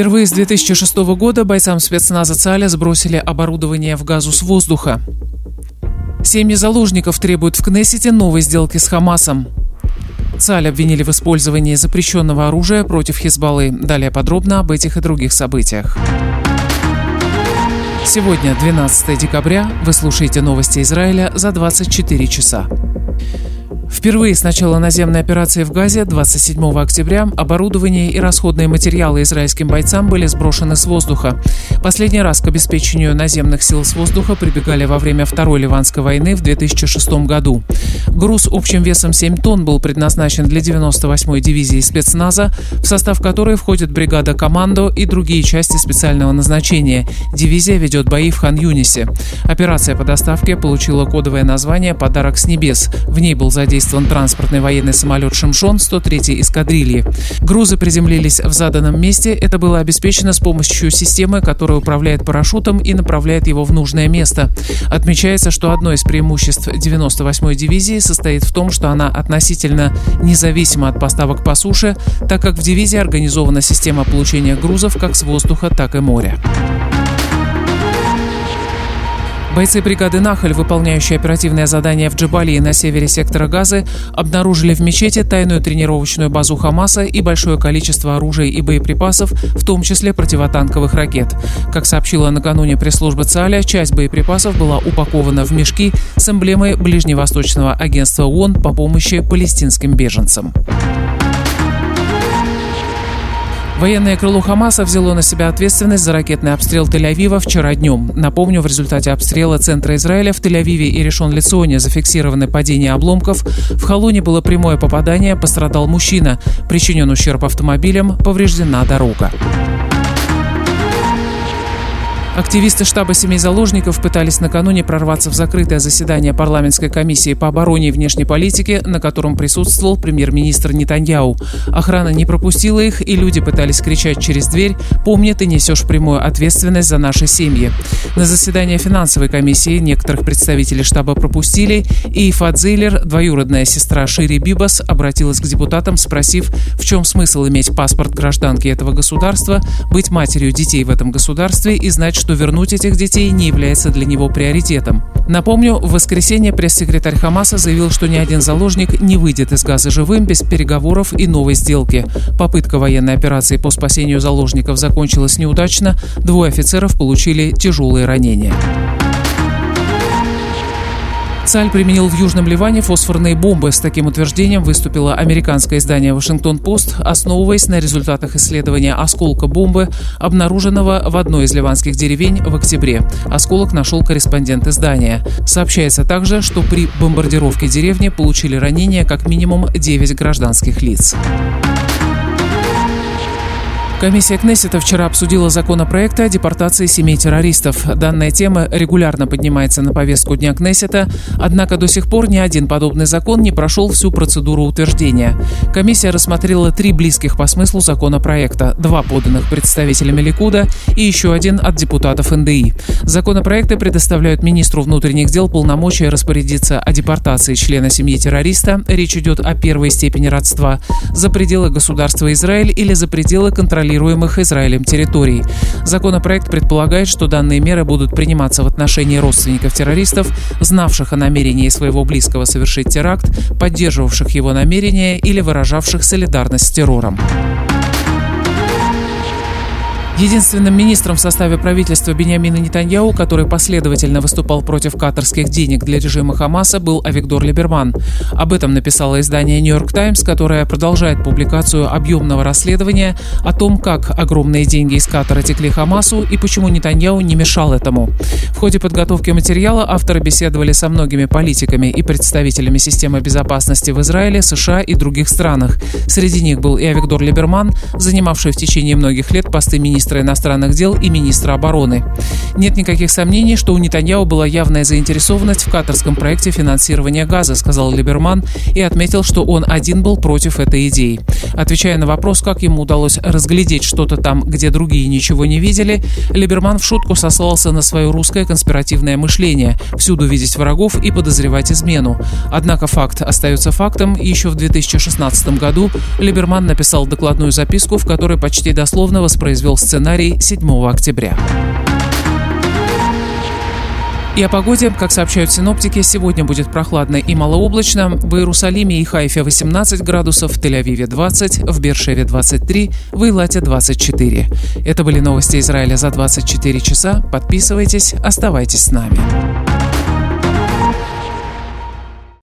Впервые с 2006 года бойцам спецназа ЦАЛЯ сбросили оборудование в газу с воздуха. Семьи заложников требуют в Кнессете новой сделки с Хамасом. ЦАЛь обвинили в использовании запрещенного оружия против Хизбаллы. Далее подробно об этих и других событиях. Сегодня, 12 декабря, вы слушаете новости Израиля за 24 часа. Впервые с начала наземной операции в Газе 27 октября оборудование и расходные материалы израильским бойцам были сброшены с воздуха. Последний раз к обеспечению наземных сил с воздуха прибегали во время Второй Ливанской войны в 2006 году. Груз общим весом 7 тонн был предназначен для 98-й дивизии спецназа, в состав которой входит бригада «Командо» и другие части специального назначения. Дивизия ведет бои в Хан-Юнисе. Операция по доставке получила кодовое название «Подарок с небес». В ней был задействован задействован транспортный военный самолет «Шимшон» 103-й эскадрильи. Грузы приземлились в заданном месте. Это было обеспечено с помощью системы, которая управляет парашютом и направляет его в нужное место. Отмечается, что одно из преимуществ 98-й дивизии состоит в том, что она относительно независима от поставок по суше, так как в дивизии организована система получения грузов как с воздуха, так и моря. Бойцы бригады «Нахаль», выполняющие оперативное задание в Джабалии на севере сектора Газы, обнаружили в мечети тайную тренировочную базу Хамаса и большое количество оружия и боеприпасов, в том числе противотанковых ракет. Как сообщила накануне пресс-служба ЦАЛЯ, часть боеприпасов была упакована в мешки с эмблемой Ближневосточного агентства ООН по помощи палестинским беженцам. Военное крыло Хамаса взяло на себя ответственность за ракетный обстрел Тель-Авива вчера днем. Напомню, в результате обстрела центра Израиля в Тель-Авиве и Решон-Лицоне зафиксированы падения обломков. В Халуне было прямое попадание, пострадал мужчина. Причинен ущерб автомобилям, повреждена дорога. Активисты штаба семей заложников пытались накануне прорваться в закрытое заседание парламентской комиссии по обороне и внешней политике, на котором присутствовал премьер-министр Нетаньяу. Охрана не пропустила их, и люди пытались кричать через дверь «Помни, ты несешь прямую ответственность за наши семьи». На заседание финансовой комиссии некоторых представителей штаба пропустили, и Ифат Зейлер, двоюродная сестра Шири Бибас, обратилась к депутатам, спросив, в чем смысл иметь паспорт гражданки этого государства, быть матерью детей в этом государстве и знать, что что вернуть этих детей не является для него приоритетом. Напомню, в воскресенье пресс-секретарь Хамаса заявил, что ни один заложник не выйдет из Газа живым без переговоров и новой сделки. Попытка военной операции по спасению заложников закончилась неудачно, двое офицеров получили тяжелые ранения. Цаль применил в Южном Ливане фосфорные бомбы. С таким утверждением выступило американское издание «Вашингтон-Пост», основываясь на результатах исследования осколка бомбы, обнаруженного в одной из ливанских деревень в октябре. Осколок нашел корреспондент издания. Сообщается также, что при бомбардировке деревни получили ранения как минимум 9 гражданских лиц. Комиссия Кнессета вчера обсудила законопроект о депортации семей террористов. Данная тема регулярно поднимается на повестку Дня Кнессета, однако до сих пор ни один подобный закон не прошел всю процедуру утверждения. Комиссия рассмотрела три близких по смыслу законопроекта, два поданных представителями Ликуда и еще один от депутатов НДИ. Законопроекты предоставляют министру внутренних дел полномочия распорядиться о депортации члена семьи террориста, речь идет о первой степени родства, за пределы государства Израиль или за пределы контролируемого контролируемых Израилем территорий. Законопроект предполагает, что данные меры будут приниматься в отношении родственников террористов, знавших о намерении своего близкого совершить теракт, поддерживавших его намерения или выражавших солидарность с террором. Единственным министром в составе правительства Бениамина Нетаньяу, который последовательно выступал против катарских денег для режима Хамаса, был Авигдор Либерман. Об этом написало издание «Нью-Йорк Таймс», которое продолжает публикацию объемного расследования о том, как огромные деньги из Катара текли Хамасу и почему Нетаньяу не мешал этому. В ходе подготовки материала авторы беседовали со многими политиками и представителями системы безопасности в Израиле, США и других странах. Среди них был и Авигдор Либерман, занимавший в течение многих лет посты министра министра иностранных дел и министра обороны. Нет никаких сомнений, что у Нетаньяу была явная заинтересованность в катарском проекте финансирования газа, сказал Либерман и отметил, что он один был против этой идеи. Отвечая на вопрос, как ему удалось разглядеть что-то там, где другие ничего не видели, Либерман в шутку сослался на свое русское конспиративное мышление – всюду видеть врагов и подозревать измену. Однако факт остается фактом. Еще в 2016 году Либерман написал докладную записку, в которой почти дословно воспроизвел сценарий 7 октября. И о погоде, как сообщают синоптики, сегодня будет прохладно и малооблачно. В Иерусалиме и Хайфе 18 градусов, в Тель-Авиве 20, в Бершеве 23, в Илате 24. Это были новости Израиля за 24 часа. Подписывайтесь, оставайтесь с нами.